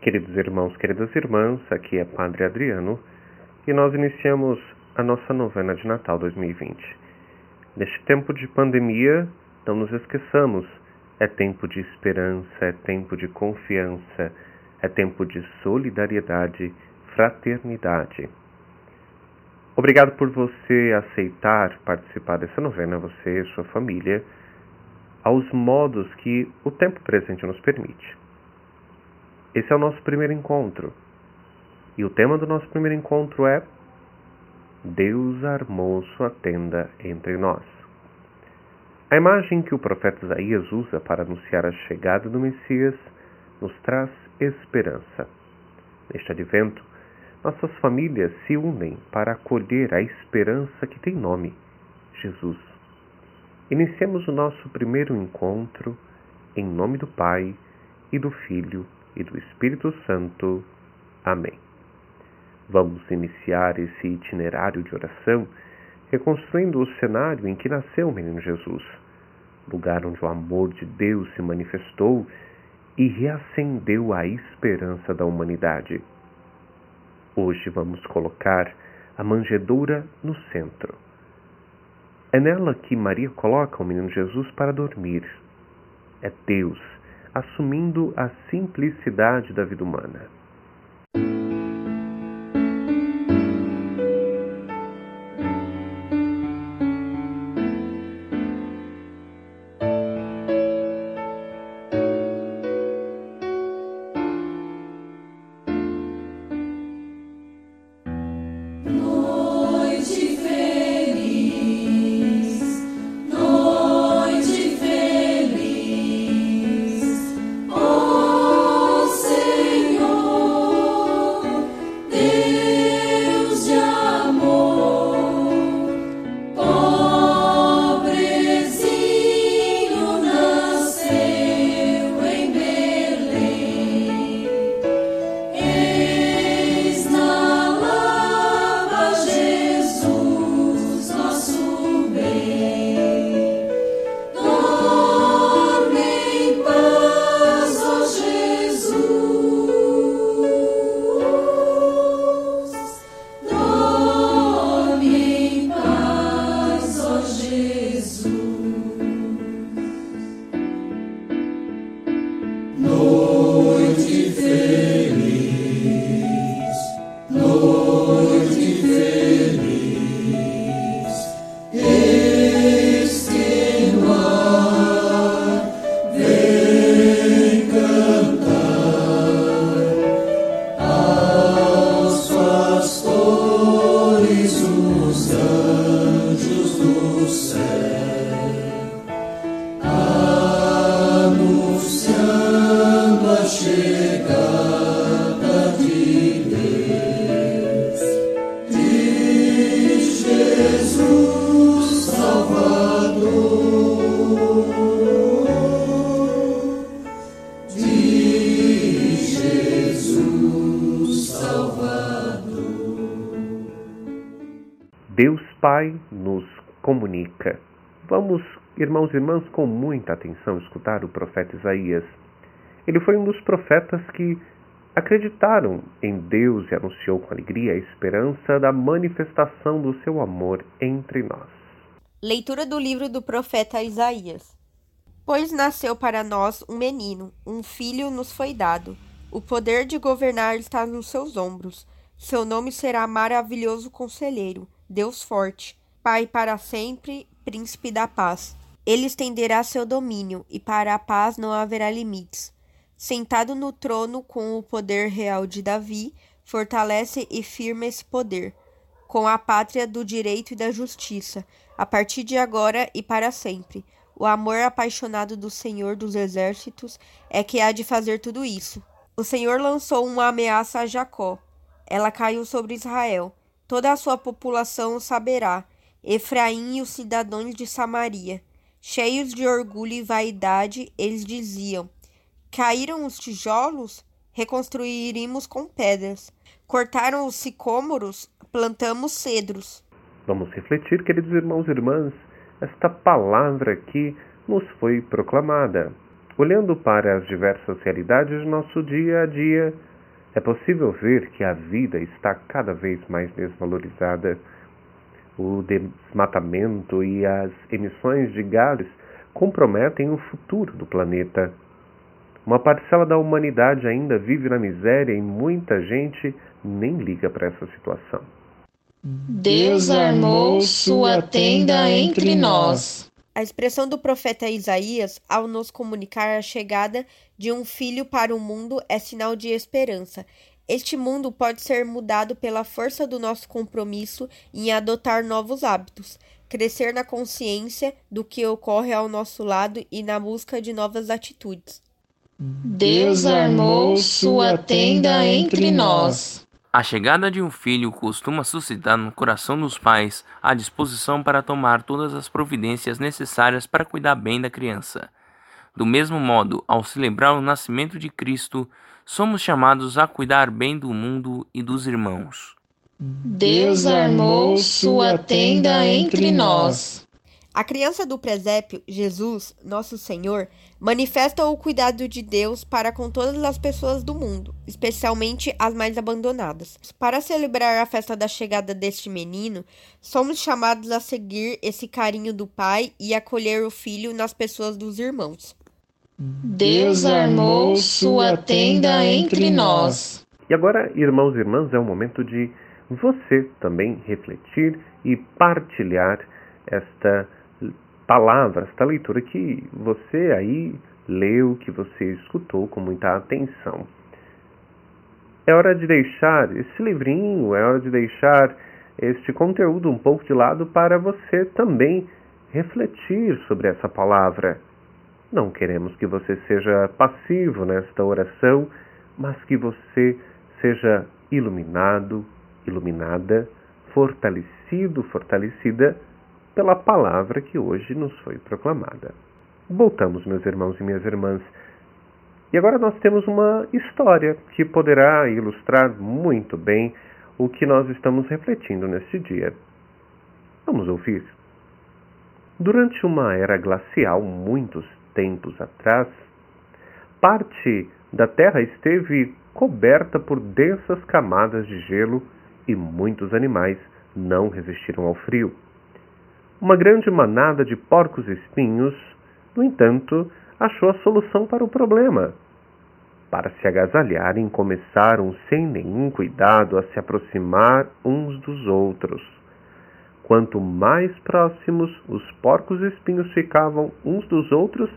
Queridos irmãos, queridas irmãs, aqui é Padre Adriano e nós iniciamos a nossa novena de Natal 2020. Neste tempo de pandemia, não nos esqueçamos, é tempo de esperança, é tempo de confiança, é tempo de solidariedade, fraternidade. Obrigado por você aceitar participar dessa novena, você e sua família, aos modos que o tempo presente nos permite. Esse é o nosso primeiro encontro. E o tema do nosso primeiro encontro é Deus armou sua tenda entre nós. A imagem que o profeta Isaías usa para anunciar a chegada do Messias nos traz esperança. Neste advento, nossas famílias se unem para acolher a esperança que tem nome, Jesus. Iniciemos o nosso primeiro encontro em nome do Pai e do Filho e do Espírito Santo. Amém. Vamos iniciar esse itinerário de oração reconstruindo o cenário em que nasceu o menino Jesus, lugar onde o amor de Deus se manifestou e reacendeu a esperança da humanidade. Hoje vamos colocar a manjedoura no centro. É nela que Maria coloca o menino Jesus para dormir. É Deus assumindo a simplicidade da vida humana. Pai nos comunica. Vamos, irmãos e irmãs, com muita atenção escutar o profeta Isaías. Ele foi um dos profetas que acreditaram em Deus e anunciou com alegria a esperança da manifestação do seu amor entre nós. Leitura do livro do profeta Isaías. Pois nasceu para nós um menino, um filho nos foi dado. O poder de governar está nos seus ombros. Seu nome será Maravilhoso Conselheiro Deus forte, Pai para sempre, Príncipe da paz. Ele estenderá seu domínio, e para a paz não haverá limites. Sentado no trono com o poder real de Davi, fortalece e firma esse poder, com a pátria do direito e da justiça, a partir de agora e para sempre. O amor apaixonado do Senhor dos Exércitos é que há de fazer tudo isso. O Senhor lançou uma ameaça a Jacó. Ela caiu sobre Israel. Toda a sua população saberá, Efraim e os cidadãos de Samaria. Cheios de orgulho e vaidade, eles diziam: Caíram os tijolos? Reconstruiremos com pedras. Cortaram os sicômoros? Plantamos cedros. Vamos refletir, queridos irmãos e irmãs, esta palavra que nos foi proclamada. Olhando para as diversas realidades do nosso dia a dia, é possível ver que a vida está cada vez mais desvalorizada. O desmatamento e as emissões de gases comprometem o futuro do planeta. Uma parcela da humanidade ainda vive na miséria e muita gente nem liga para essa situação. Deus armou sua tenda entre nós. A expressão do profeta Isaías, ao nos comunicar a chegada de um filho para o mundo, é sinal de esperança. Este mundo pode ser mudado pela força do nosso compromisso em adotar novos hábitos, crescer na consciência do que ocorre ao nosso lado e na busca de novas atitudes. Deus armou sua tenda entre nós. A chegada de um filho costuma suscitar no coração dos pais a disposição para tomar todas as providências necessárias para cuidar bem da criança. Do mesmo modo, ao celebrar o nascimento de Cristo, somos chamados a cuidar bem do mundo e dos irmãos. Deus armou sua tenda entre nós. A criança do presépio, Jesus, nosso Senhor, manifesta o cuidado de Deus para com todas as pessoas do mundo, especialmente as mais abandonadas. Para celebrar a festa da chegada deste menino, somos chamados a seguir esse carinho do Pai e acolher o Filho nas pessoas dos irmãos. Deus armou sua tenda entre nós. E agora, irmãos e irmãs, é o momento de você também refletir e partilhar esta palavra, esta leitura que você aí leu, que você escutou com muita atenção. É hora de deixar esse livrinho, é hora de deixar este conteúdo um pouco de lado para você também refletir sobre essa palavra. Não queremos que você seja passivo nesta oração, mas que você seja iluminado, iluminada, fortalecido, fortalecida pela palavra que hoje nos foi proclamada. Voltamos, meus irmãos e minhas irmãs. E agora nós temos uma história que poderá ilustrar muito bem o que nós estamos refletindo neste dia. Vamos ouvir. Durante uma era glacial, muitos tempos atrás, parte da Terra esteve coberta por densas camadas de gelo e muitos animais não resistiram ao frio. Uma grande manada de porcos-espinhos, no entanto, achou a solução para o problema. Para se agasalharem, começaram sem nenhum cuidado a se aproximar uns dos outros. Quanto mais próximos os porcos-espinhos ficavam uns dos outros,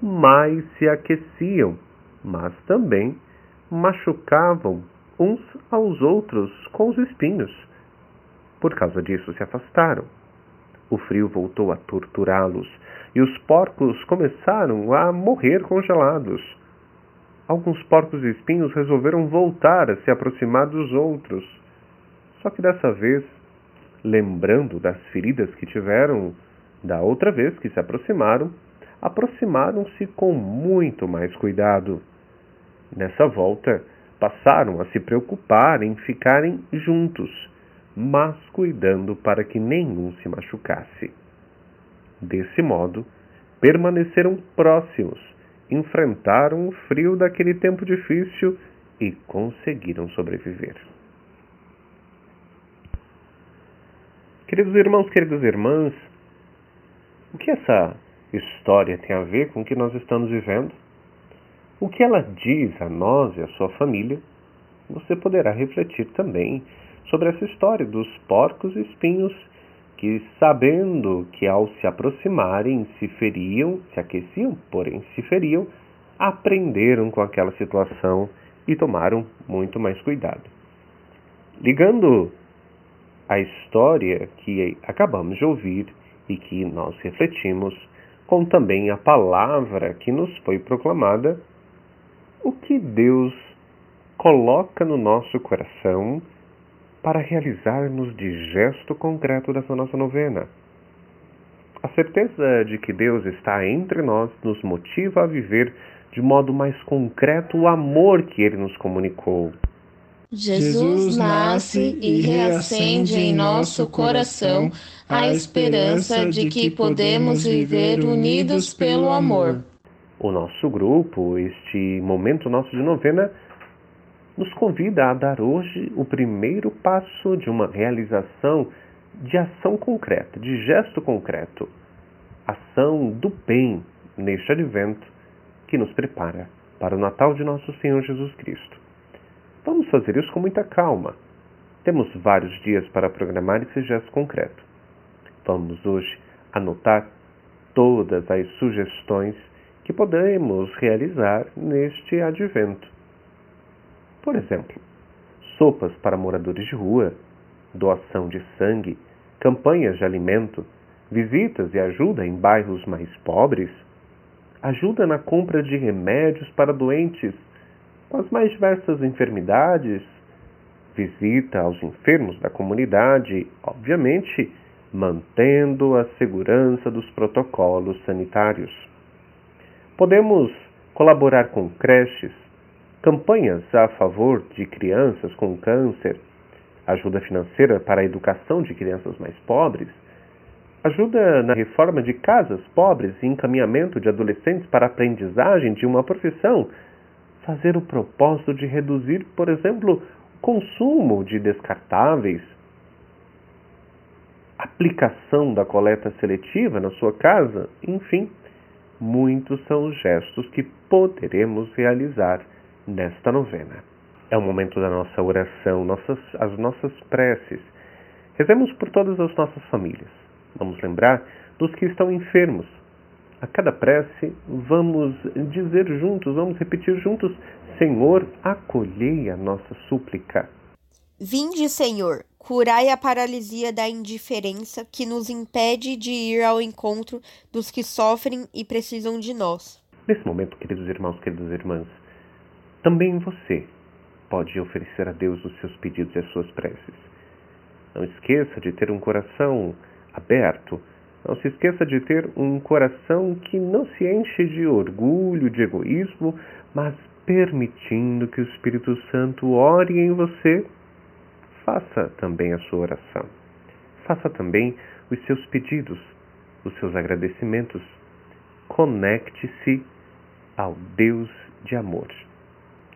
mais se aqueciam, mas também machucavam uns aos outros com os espinhos. Por causa disso, se afastaram. O frio voltou a torturá-los e os porcos começaram a morrer congelados. Alguns porcos espinhos resolveram voltar a se aproximar dos outros. Só que dessa vez, lembrando das feridas que tiveram da outra vez que se aproximaram, aproximaram-se com muito mais cuidado. Nessa volta, passaram a se preocupar em ficarem juntos mas cuidando para que nenhum se machucasse. Desse modo, permaneceram próximos, enfrentaram o frio daquele tempo difícil e conseguiram sobreviver. Queridos irmãos, queridas irmãs, o que essa história tem a ver com o que nós estamos vivendo? O que ela diz a nós e a sua família? Você poderá refletir também sobre essa história dos porcos espinhos que, sabendo que ao se aproximarem se feriam, se aqueciam, porém se feriam, aprenderam com aquela situação e tomaram muito mais cuidado. Ligando a história que acabamos de ouvir e que nós refletimos, com também a palavra que nos foi proclamada, o que Deus coloca no nosso coração para realizarmos de gesto concreto dessa nossa novena. A certeza de que Deus está entre nós nos motiva a viver de modo mais concreto o amor que ele nos comunicou. Jesus nasce e reacende em nosso coração a esperança de que podemos viver unidos pelo amor. O nosso grupo, este momento nosso de novena, nos convida a dar hoje o primeiro passo de uma realização de ação concreta, de gesto concreto, ação do bem neste advento que nos prepara para o Natal de nosso Senhor Jesus Cristo. Vamos fazer isso com muita calma. Temos vários dias para programar esse gesto concreto. Vamos hoje anotar todas as sugestões que podemos realizar neste advento. Por exemplo, sopas para moradores de rua, doação de sangue, campanhas de alimento, visitas e ajuda em bairros mais pobres, ajuda na compra de remédios para doentes com as mais diversas enfermidades, visita aos enfermos da comunidade, obviamente mantendo a segurança dos protocolos sanitários. Podemos colaborar com creches, campanhas a favor de crianças com câncer, ajuda financeira para a educação de crianças mais pobres, ajuda na reforma de casas pobres e encaminhamento de adolescentes para a aprendizagem de uma profissão, fazer o propósito de reduzir, por exemplo, o consumo de descartáveis, aplicação da coleta seletiva na sua casa, enfim, muitos são os gestos que poderemos realizar nesta novena. É o momento da nossa oração, nossas, as nossas preces. Rezemos por todas as nossas famílias. Vamos lembrar dos que estão enfermos. A cada prece, vamos dizer juntos, vamos repetir juntos: Senhor, acolhei a nossa súplica. Vinde, Senhor, curai a paralisia da indiferença que nos impede de ir ao encontro dos que sofrem e precisam de nós. Nesse momento, queridos irmãos, queridas irmãs, também você pode oferecer a Deus os seus pedidos e as suas preces. Não esqueça de ter um coração aberto. Não se esqueça de ter um coração que não se enche de orgulho, de egoísmo, mas permitindo que o Espírito Santo ore em você. Faça também a sua oração. Faça também os seus pedidos, os seus agradecimentos. Conecte-se ao Deus de amor.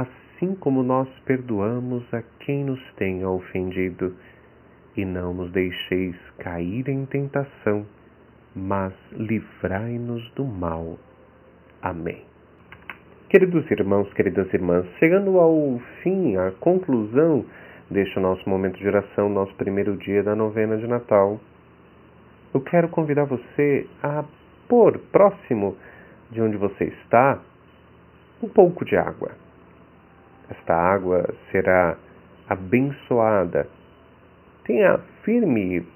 assim como nós perdoamos a quem nos tenha ofendido. E não nos deixeis cair em tentação, mas livrai-nos do mal. Amém. Queridos irmãos, queridas irmãs, chegando ao fim, à conclusão deste nosso momento de oração, nosso primeiro dia da novena de Natal, eu quero convidar você a pôr próximo de onde você está um pouco de água esta água será abençoada. Tenha firme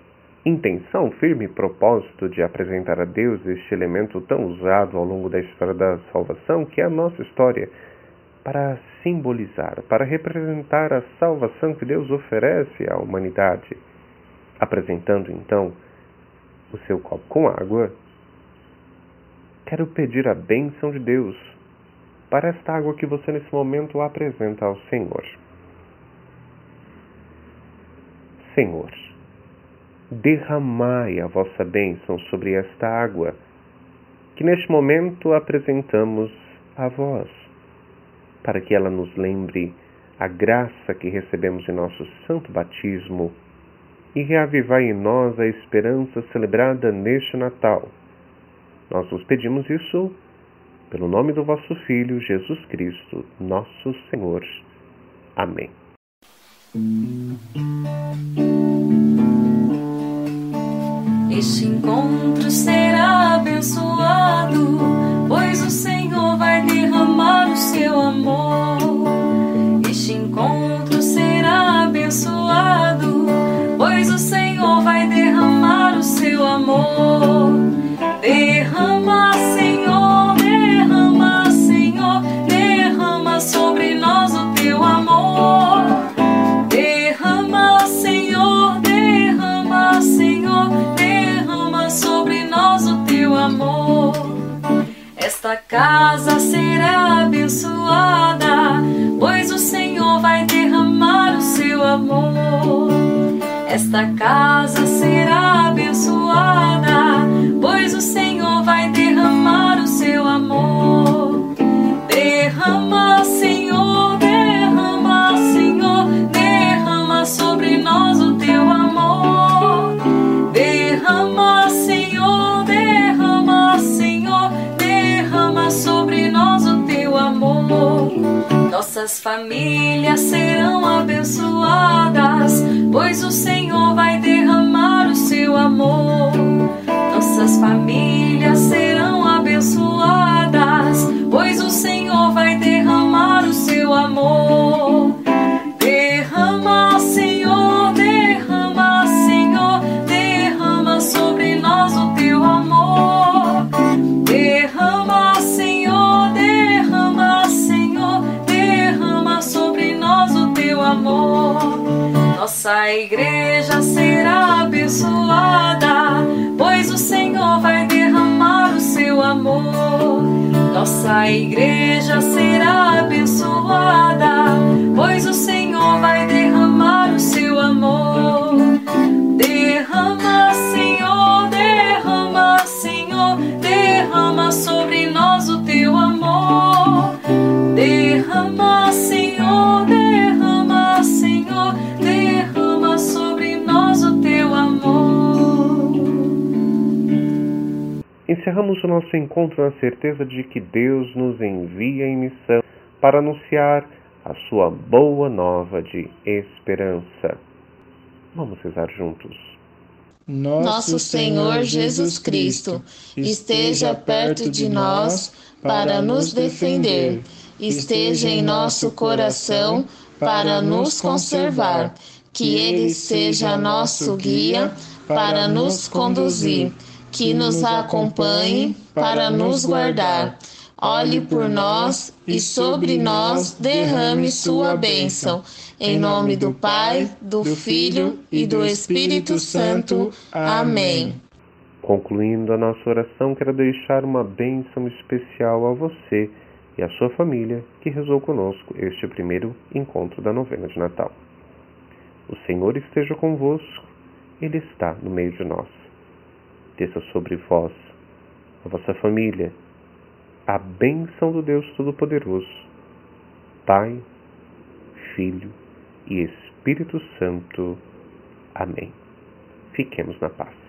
intenção, firme propósito de apresentar a Deus este elemento tão usado ao longo da história da salvação, que é a nossa história, para simbolizar, para representar a salvação que Deus oferece à humanidade. Apresentando então o seu copo com água, quero pedir a bênção de Deus para esta água que você nesse momento apresenta ao Senhor. Senhor, derramai a vossa bênção sobre esta água que neste momento apresentamos a vós, para que ela nos lembre a graça que recebemos em nosso santo batismo e reavivai em nós a esperança celebrada neste Natal. Nós vos pedimos isso pelo nome do vosso Filho, Jesus Cristo, nosso Senhor. Amém. Este encontro será abençoado, pois o Senhor vai derramar o seu amor. Esta casa será Nossas famílias serão abençoadas, pois o Senhor vai derramar o seu amor. Nossa igreja será abençoada, pois o Senhor vai derramar o seu amor. Derrama, Senhor, derrama, Senhor, derrama sobre nós o teu amor. Derrama, Encerramos o nosso encontro na certeza de que Deus nos envia em missão para anunciar a sua boa nova de esperança. Vamos rezar juntos. Nosso Senhor Jesus Cristo esteja perto de nós para nos defender, esteja em nosso coração para nos conservar, que Ele seja nosso guia para nos conduzir, que nos acompanhe para nos guardar. Olhe por nós e sobre nós derrame sua bênção. Em nome do Pai, do Filho e do Espírito Santo. Amém. Concluindo a nossa oração, quero deixar uma bênção especial a você e a sua família que rezou conosco este primeiro encontro da novena de Natal. O Senhor esteja convosco, Ele está no meio de nós. Desça sobre vós, a vossa família, a bênção do Deus Todo-Poderoso, Pai, Filho e Espírito Santo. Amém. Fiquemos na paz.